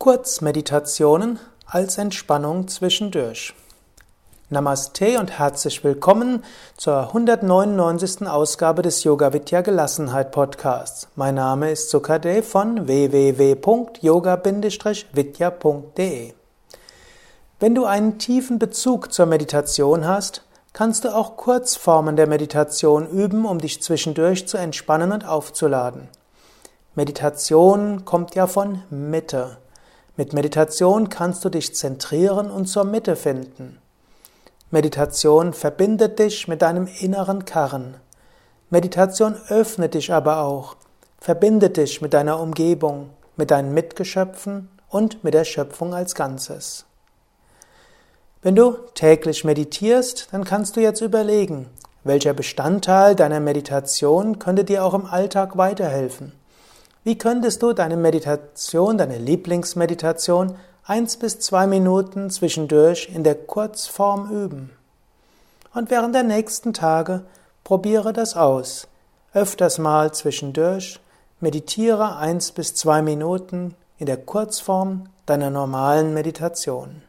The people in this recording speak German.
Kurzmeditationen als Entspannung zwischendurch. Namaste und herzlich willkommen zur 199. Ausgabe des Yoga Vidya Gelassenheit Podcasts. Mein Name ist Sukade von www.yoga-vidya.de. Wenn du einen tiefen Bezug zur Meditation hast, kannst du auch Kurzformen der Meditation üben, um dich zwischendurch zu entspannen und aufzuladen. Meditation kommt ja von Mitte. Mit Meditation kannst du dich zentrieren und zur Mitte finden. Meditation verbindet dich mit deinem inneren Kern. Meditation öffnet dich aber auch, verbindet dich mit deiner Umgebung, mit deinen Mitgeschöpfen und mit der Schöpfung als Ganzes. Wenn du täglich meditierst, dann kannst du jetzt überlegen, welcher Bestandteil deiner Meditation könnte dir auch im Alltag weiterhelfen. Wie könntest du deine Meditation, deine Lieblingsmeditation, eins bis zwei Minuten zwischendurch in der Kurzform üben? Und während der nächsten Tage probiere das aus. Öfters mal zwischendurch meditiere eins bis zwei Minuten in der Kurzform deiner normalen Meditation.